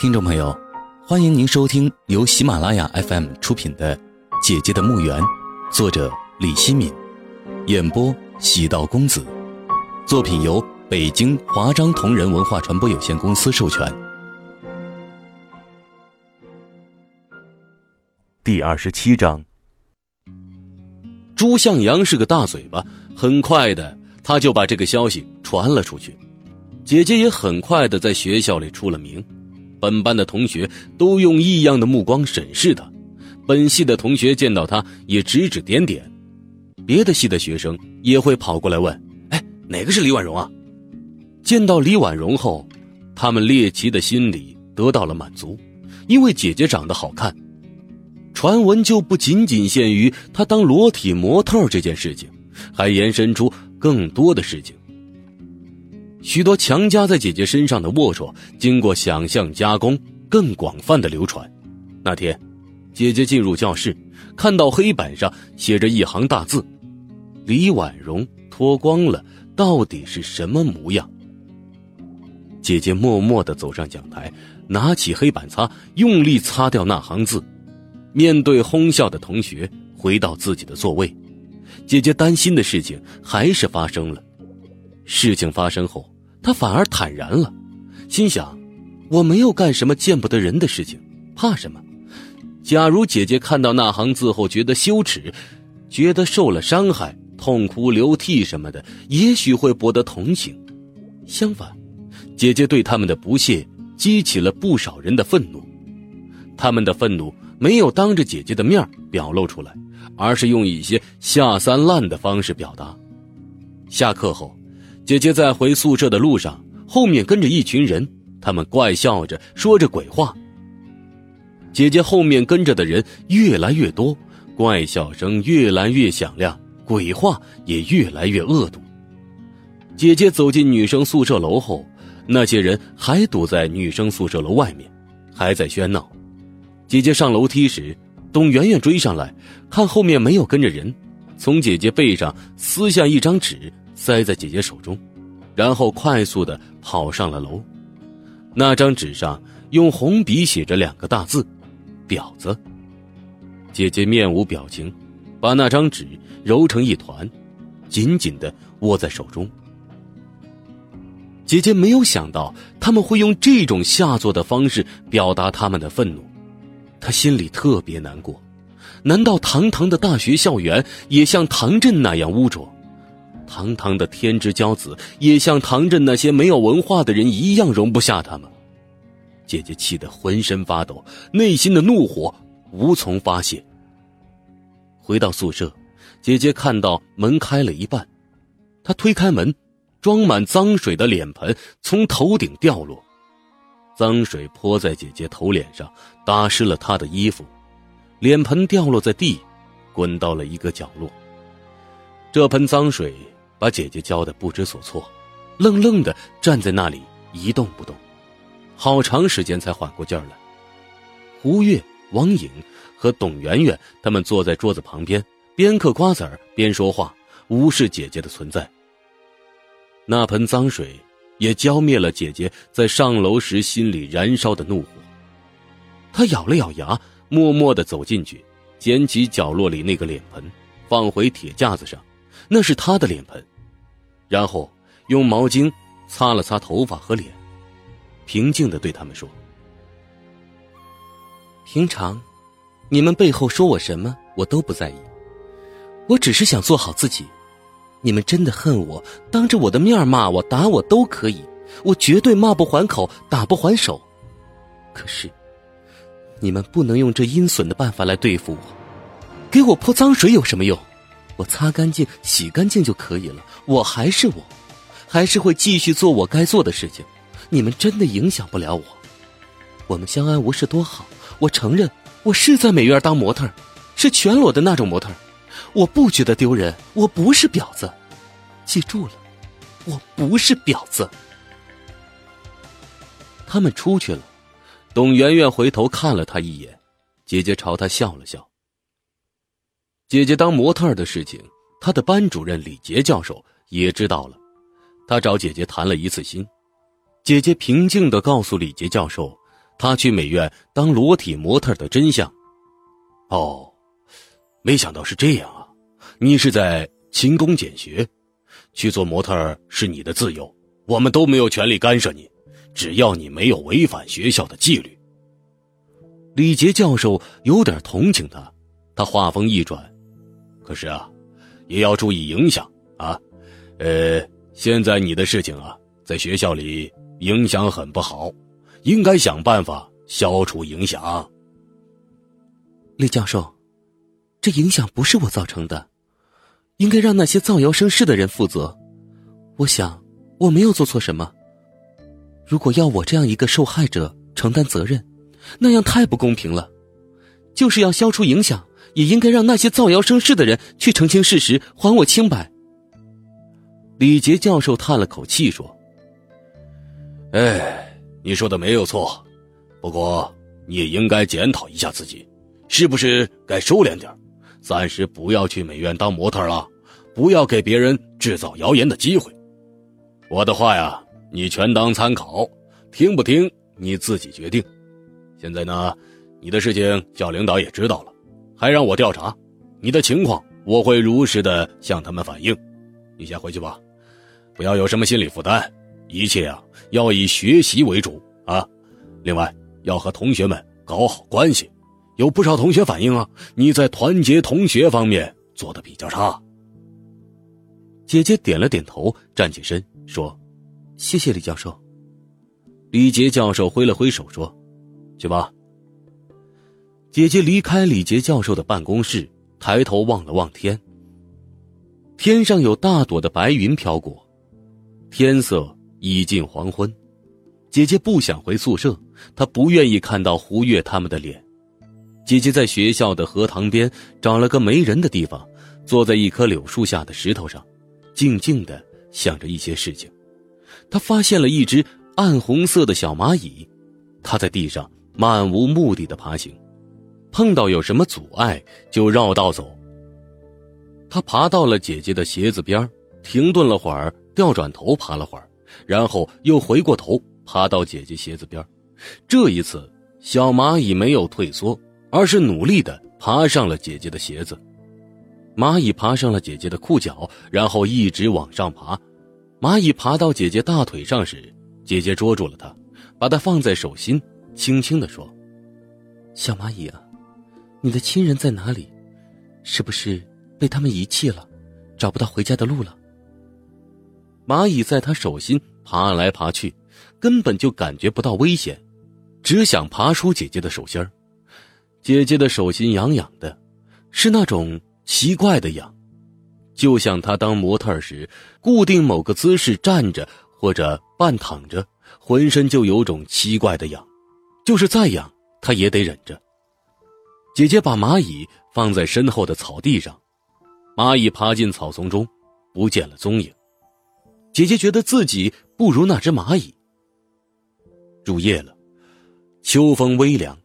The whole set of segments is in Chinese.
听众朋友，欢迎您收听由喜马拉雅 FM 出品的《姐姐的墓园》，作者李希敏，演播喜道公子。作品由北京华章同仁文化传播有限公司授权。第二十七章，朱向阳是个大嘴巴，很快的他就把这个消息传了出去。姐姐也很快的在学校里出了名。本班的同学都用异样的目光审视他，本系的同学见到他也指指点点，别的系的学生也会跑过来问：“哎，哪个是李婉容啊？”见到李婉容后，他们猎奇的心理得到了满足，因为姐姐长得好看。传闻就不仅仅限于她当裸体模特这件事情，还延伸出更多的事情。许多强加在姐姐身上的龌龊，经过想象加工，更广泛的流传。那天，姐姐进入教室，看到黑板上写着一行大字：“李婉容脱光了，到底是什么模样？”姐姐默默的走上讲台，拿起黑板擦，用力擦掉那行字。面对哄笑的同学，回到自己的座位。姐姐担心的事情还是发生了。事情发生后，他反而坦然了，心想：“我没有干什么见不得人的事情，怕什么？假如姐姐看到那行字后觉得羞耻，觉得受了伤害，痛哭流涕什么的，也许会博得同情。相反，姐姐对他们的不屑激起了不少人的愤怒。他们的愤怒没有当着姐姐的面表露出来，而是用一些下三滥的方式表达。下课后。”姐姐在回宿舍的路上，后面跟着一群人，他们怪笑着说着鬼话。姐姐后面跟着的人越来越多，怪笑声越来越响亮，鬼话也越来越恶毒。姐姐走进女生宿舍楼后，那些人还堵在女生宿舍楼外面，还在喧闹。姐姐上楼梯时，董媛媛追上来，看后面没有跟着人，从姐姐背上撕下一张纸。塞在姐姐手中，然后快速的跑上了楼。那张纸上用红笔写着两个大字：“婊子。”姐姐面无表情，把那张纸揉成一团，紧紧的握在手中。姐姐没有想到他们会用这种下作的方式表达他们的愤怒，她心里特别难过。难道堂堂的大学校园也像唐镇那样污浊？堂堂的天之骄子，也像唐镇那些没有文化的人一样容不下他们？姐姐气得浑身发抖，内心的怒火无从发泄。回到宿舍，姐姐看到门开了一半，她推开门，装满脏水的脸盆从头顶掉落，脏水泼在姐姐头脸上，打湿了她的衣服，脸盆掉落在地，滚到了一个角落。这盆脏水。把姐姐浇得不知所措，愣愣的站在那里一动不动，好长时间才缓过劲儿来。胡月、王颖和董媛媛他们坐在桌子旁边，边嗑瓜子儿边说话，无视姐姐的存在。那盆脏水也浇灭了姐姐在上楼时心里燃烧的怒火。她咬了咬牙，默默的走进去，捡起角落里那个脸盆，放回铁架子上。那是她的脸盆。然后用毛巾擦了擦头发和脸，平静的对他们说：“平常，你们背后说我什么，我都不在意。我只是想做好自己。你们真的恨我，当着我的面骂我、打我都可以，我绝对骂不还口、打不还手。可是，你们不能用这阴损的办法来对付我。给我泼脏水有什么用？”我擦干净、洗干净就可以了。我还是我，还是会继续做我该做的事情。你们真的影响不了我。我们相安无事多好。我承认，我是在美院当模特，是全裸的那种模特。我不觉得丢人。我不是婊子，记住了，我不是婊子。他们出去了。董媛媛回头看了他一眼，姐姐朝他笑了笑。姐姐当模特的事情，她的班主任李杰教授也知道了。他找姐姐谈了一次心，姐姐平静的告诉李杰教授，他去美院当裸体模特的真相。哦，没想到是这样啊！你是在勤工俭学，去做模特是你的自由，我们都没有权利干涉你，只要你没有违反学校的纪律。李杰教授有点同情他，他话锋一转：“可是啊，也要注意影响啊！呃，现在你的事情啊，在学校里影响很不好，应该想办法消除影响。”李教授，这影响不是我造成的，应该让那些造谣生事的人负责。我想我没有做错什么。如果要我这样一个受害者承担责任，那样太不公平了。就是要消除影响，也应该让那些造谣生事的人去澄清事实，还我清白。李杰教授叹了口气说：“哎，你说的没有错，不过你也应该检讨一下自己。”是不是该收敛点暂时不要去美院当模特了，不要给别人制造谣言的机会。我的话呀，你全当参考，听不听你自己决定。现在呢，你的事情叫领导也知道了，还让我调查你的情况，我会如实的向他们反映。你先回去吧，不要有什么心理负担，一切啊要以学习为主啊。另外，要和同学们搞好关系。有不少同学反映啊，你在团结同学方面做的比较差。姐姐点了点头，站起身说：“谢谢李教授。”李杰教授挥了挥手说：“去吧。”姐姐离开李杰教授的办公室，抬头望了望天。天上有大朵的白云飘过，天色已近黄昏。姐姐不想回宿舍，她不愿意看到胡月他们的脸。姐姐在学校的荷塘边找了个没人的地方，坐在一棵柳树下的石头上，静静的想着一些事情。她发现了一只暗红色的小蚂蚁，它在地上漫无目的的爬行，碰到有什么阻碍就绕道走。他爬到了姐姐的鞋子边停顿了会儿，调转头爬了会儿，然后又回过头爬到姐姐鞋子边这一次，小蚂蚁没有退缩。而是努力的爬上了姐姐的鞋子，蚂蚁爬上了姐姐的裤脚，然后一直往上爬。蚂蚁爬到姐姐大腿上时，姐姐捉住了它，把它放在手心，轻轻的说：“小蚂蚁啊，你的亲人在哪里？是不是被他们遗弃了，找不到回家的路了？”蚂蚁在她手心爬来爬去，根本就感觉不到危险，只想爬出姐姐的手心。姐姐的手心痒痒的，是那种奇怪的痒，就像她当模特时固定某个姿势站着或者半躺着，浑身就有种奇怪的痒，就是再痒她也得忍着。姐姐把蚂蚁放在身后的草地上，蚂蚁爬进草丛中，不见了踪影。姐姐觉得自己不如那只蚂蚁。入夜了，秋风微凉。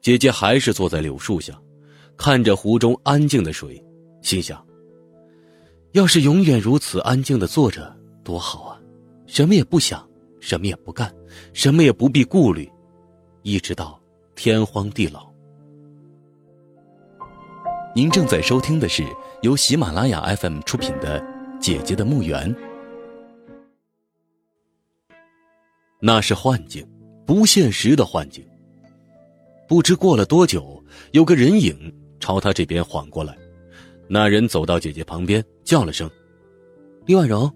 姐姐还是坐在柳树下，看着湖中安静的水，心想：要是永远如此安静的坐着，多好啊！什么也不想，什么也不干，什么也不必顾虑，一直到天荒地老。您正在收听的是由喜马拉雅 FM 出品的《姐姐的墓园》。那是幻境，不现实的幻境。不知过了多久，有个人影朝他这边晃过来。那人走到姐姐旁边，叫了声：“李婉柔。”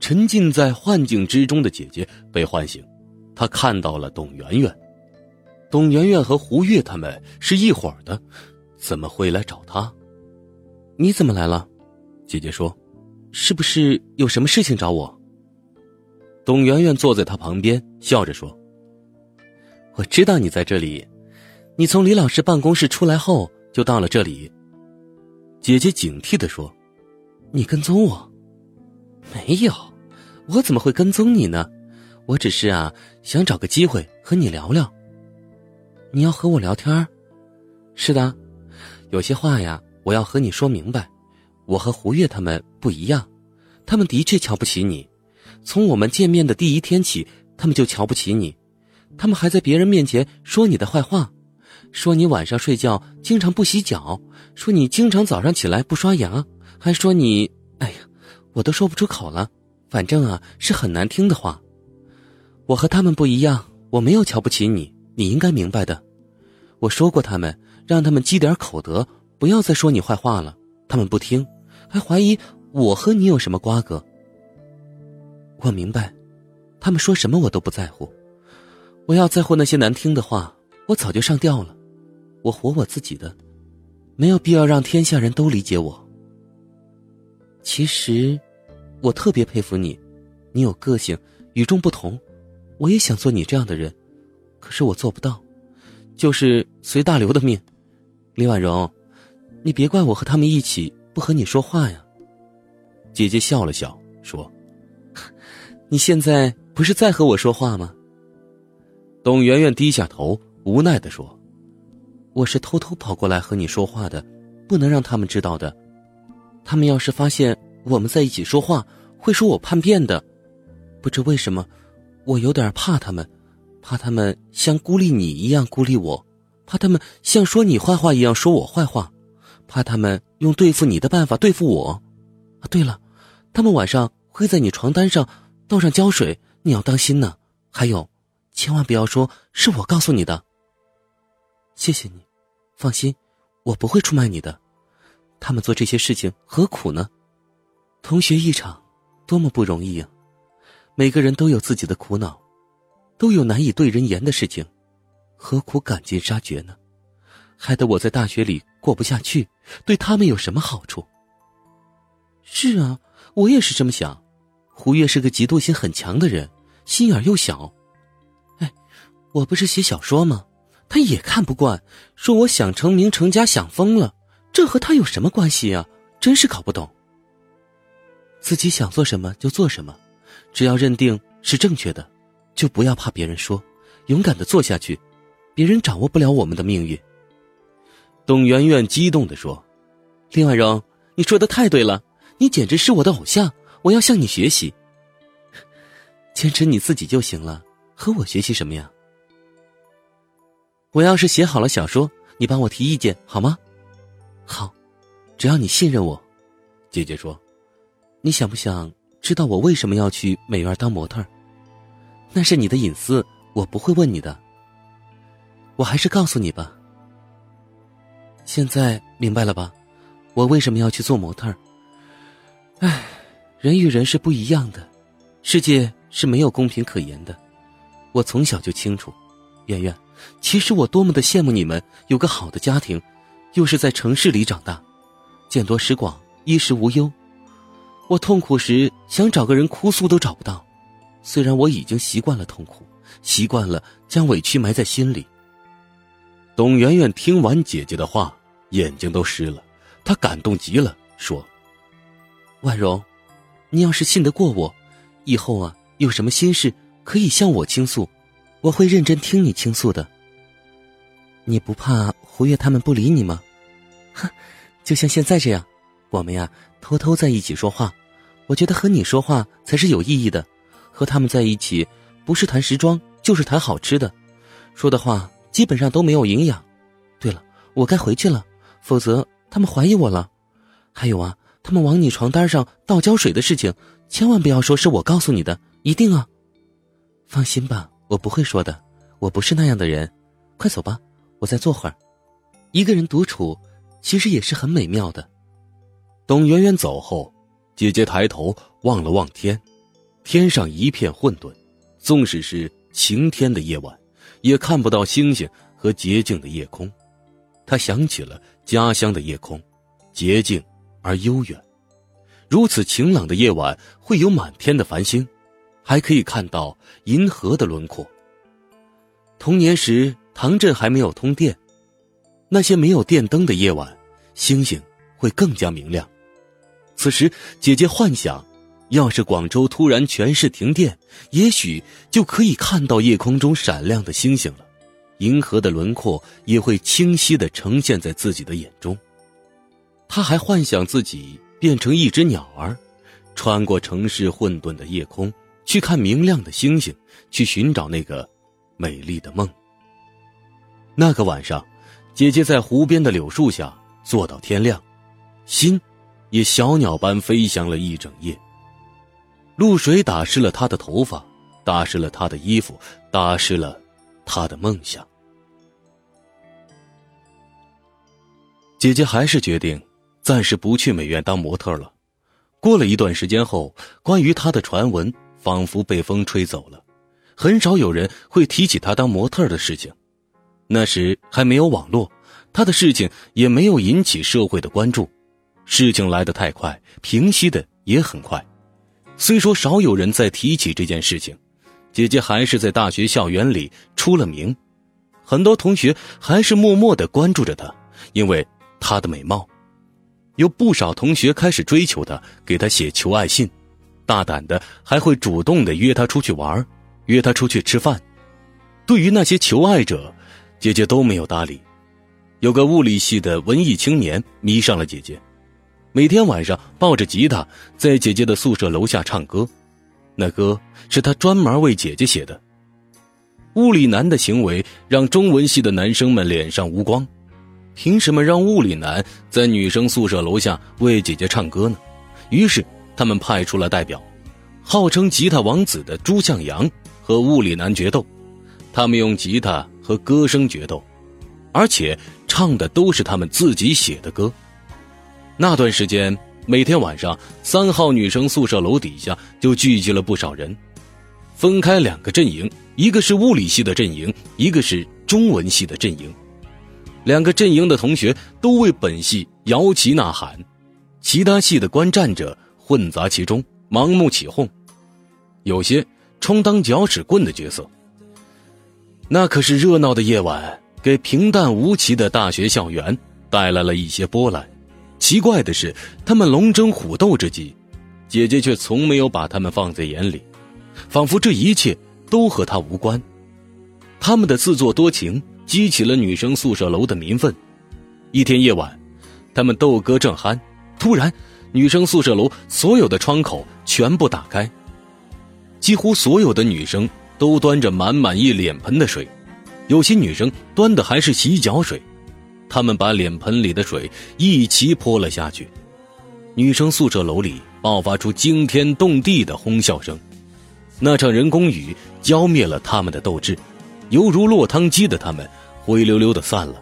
沉浸在幻境之中的姐姐被唤醒，她看到了董媛媛。董媛媛和胡月他们是一伙的，怎么会来找他？你怎么来了？姐姐说：“是不是有什么事情找我？”董媛媛坐在她旁边，笑着说。我知道你在这里，你从李老师办公室出来后就到了这里。姐姐警惕的说：“你跟踪我？没有，我怎么会跟踪你呢？我只是啊，想找个机会和你聊聊。你要和我聊天？是的，有些话呀，我要和你说明白。我和胡月他们不一样，他们的确瞧不起你。从我们见面的第一天起，他们就瞧不起你。”他们还在别人面前说你的坏话，说你晚上睡觉经常不洗脚，说你经常早上起来不刷牙，还说你……哎呀，我都说不出口了。反正啊，是很难听的话。我和他们不一样，我没有瞧不起你，你应该明白的。我说过他们，让他们积点口德，不要再说你坏话了。他们不听，还怀疑我和你有什么瓜葛。我明白，他们说什么我都不在乎。我要在乎那些难听的话，我早就上吊了。我活我自己的，没有必要让天下人都理解我。其实，我特别佩服你，你有个性，与众不同。我也想做你这样的人，可是我做不到，就是随大流的命。李婉容，你别怪我和他们一起不和你说话呀。姐姐笑了笑说。你现在不是在和我说话吗？董媛媛低下头，无奈的说：“我是偷偷跑过来和你说话的，不能让他们知道的。他们要是发现我们在一起说话，会说我叛变的。不知为什么，我有点怕他们，怕他们像孤立你一样孤立我，怕他们像说你坏话一样说我坏话，怕他们用对付你的办法对付我。啊，对了，他们晚上会在你床单上。”倒上胶水，你要当心呢。还有，千万不要说是我告诉你的。谢谢你，放心，我不会出卖你的。他们做这些事情何苦呢？同学一场，多么不容易呀！每个人都有自己的苦恼，都有难以对人言的事情，何苦赶尽杀绝呢？害得我在大学里过不下去，对他们有什么好处？是啊，我也是这么想。胡月是个嫉妒心很强的人，心眼又小。哎，我不是写小说吗？他也看不惯，说我想成名成家想疯了。这和他有什么关系呀？真是搞不懂。自己想做什么就做什么，只要认定是正确的，就不要怕别人说，勇敢的做下去。别人掌握不了我们的命运。董媛媛激动的说：“林婉容，你说的太对了，你简直是我的偶像。”我要向你学习，坚持你自己就行了，和我学习什么呀？我要是写好了小说，你帮我提意见好吗？好，只要你信任我。姐姐说：“你想不想知道我为什么要去美院当模特？那是你的隐私，我不会问你的。我还是告诉你吧。现在明白了吧？我为什么要去做模特？唉。”人与人是不一样的，世界是没有公平可言的。我从小就清楚，圆圆，其实我多么的羡慕你们有个好的家庭，又是在城市里长大，见多识广，衣食无忧。我痛苦时想找个人哭诉都找不到，虽然我已经习惯了痛苦，习惯了将委屈埋在心里。董媛媛听完姐姐的话，眼睛都湿了，她感动极了，说：“婉容。”你要是信得过我，以后啊有什么心事可以向我倾诉，我会认真听你倾诉的。你不怕胡月他们不理你吗？哼，就像现在这样，我们呀偷偷在一起说话，我觉得和你说话才是有意义的。和他们在一起，不是谈时装，就是谈好吃的，说的话基本上都没有营养。对了，我该回去了，否则他们怀疑我了。还有啊。他们往你床单上倒胶水的事情，千万不要说是我告诉你的，一定啊！放心吧，我不会说的，我不是那样的人。快走吧，我再坐会儿。一个人独处，其实也是很美妙的。董媛媛走后，姐姐抬头望了望天，天上一片混沌，纵使是晴天的夜晚，也看不到星星和洁净的夜空。他想起了家乡的夜空，洁净。而悠远，如此晴朗的夜晚会有满天的繁星，还可以看到银河的轮廓。童年时，唐镇还没有通电，那些没有电灯的夜晚，星星会更加明亮。此时，姐姐幻想，要是广州突然全市停电，也许就可以看到夜空中闪亮的星星了，银河的轮廓也会清晰的呈现在自己的眼中。他还幻想自己变成一只鸟儿，穿过城市混沌的夜空，去看明亮的星星，去寻找那个美丽的梦。那个晚上，姐姐在湖边的柳树下坐到天亮，心也小鸟般飞翔了一整夜。露水打湿了她的头发，打湿了她的衣服，打湿了她的梦想。姐姐还是决定暂时不去美院当模特了。过了一段时间后，关于她的传闻仿佛被风吹走了，很少有人会提起她当模特的事情。那时还没有网络，她的事情也没有引起社会的关注。事情来得太快，平息的也很快。虽说少有人在提起这件事情，姐姐还是在大学校园里出了名，很多同学还是默默的关注着她，因为。她的美貌，有不少同学开始追求她，给她写求爱信，大胆的还会主动的约她出去玩，约她出去吃饭。对于那些求爱者，姐姐都没有搭理。有个物理系的文艺青年迷上了姐姐，每天晚上抱着吉他在姐姐的宿舍楼下唱歌，那歌是他专门为姐姐写的。物理男的行为让中文系的男生们脸上无光。凭什么让物理男在女生宿舍楼下为姐姐唱歌呢？于是他们派出了代表，号称吉他王子的朱向阳和物理男决斗。他们用吉他和歌声决斗，而且唱的都是他们自己写的歌。那段时间，每天晚上三号女生宿舍楼底下就聚集了不少人，分开两个阵营，一个是物理系的阵营，一个是中文系的阵营。两个阵营的同学都为本系摇旗呐喊，其他系的观战者混杂其中，盲目起哄，有些充当搅屎棍的角色。那可是热闹的夜晚，给平淡无奇的大学校园带来了一些波澜。奇怪的是，他们龙争虎斗之际，姐姐却从没有把他们放在眼里，仿佛这一切都和她无关。他们的自作多情。激起了女生宿舍楼的民愤。一天夜晚，他们斗歌正酣，突然，女生宿舍楼所有的窗口全部打开，几乎所有的女生都端着满满一脸盆的水，有些女生端的还是洗脚水，他们把脸盆里的水一齐泼了下去。女生宿舍楼里爆发出惊天动地的哄笑声，那场人工雨浇灭了他们的斗志，犹如落汤鸡的他们。灰溜溜的散了。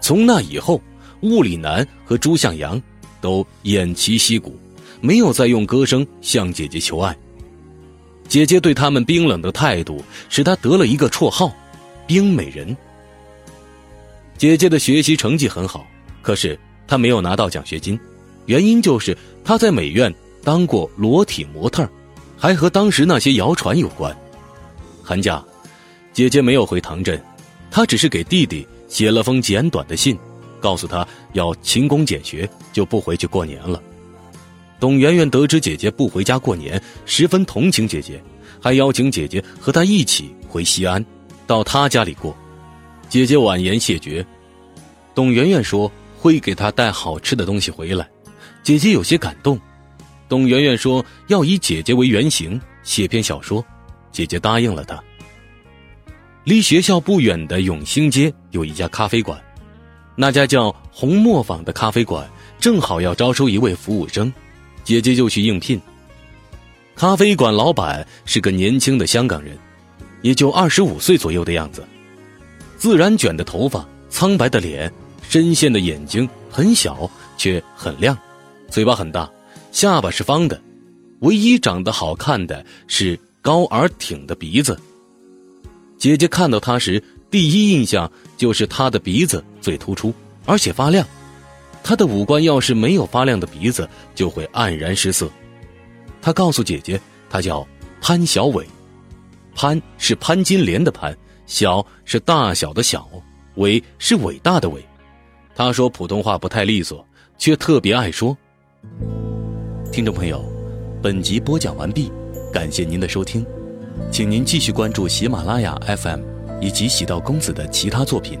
从那以后，物理男和朱向阳都偃旗息鼓，没有再用歌声向姐姐求爱。姐姐对他们冰冷的态度，使他得了一个绰号“冰美人”。姐姐的学习成绩很好，可是她没有拿到奖学金，原因就是她在美院当过裸体模特，还和当时那些谣传有关。寒假，姐姐没有回唐镇。她只是给弟弟写了封简短的信，告诉他要勤工俭学，就不回去过年了。董媛媛得知姐姐不回家过年，十分同情姐姐，还邀请姐姐和她一起回西安，到她家里过。姐姐婉言谢绝。董媛媛说会给她带好吃的东西回来，姐姐有些感动。董媛媛说要以姐姐为原型写篇小说，姐姐答应了她。离学校不远的永兴街有一家咖啡馆，那家叫红磨坊的咖啡馆正好要招收一位服务生，姐姐就去应聘。咖啡馆老板是个年轻的香港人，也就二十五岁左右的样子，自然卷的头发，苍白的脸，深陷的眼睛，很小却很亮，嘴巴很大，下巴是方的，唯一长得好看的是高而挺的鼻子。姐姐看到他时，第一印象就是他的鼻子最突出，而且发亮。他的五官要是没有发亮的鼻子，就会黯然失色。他告诉姐姐，他叫潘小伟，潘是潘金莲的潘，小是大小的小，伟是伟大的伟。他说普通话不太利索，却特别爱说。听众朋友，本集播讲完毕，感谢您的收听。请您继续关注喜马拉雅 FM 以及喜道公子的其他作品。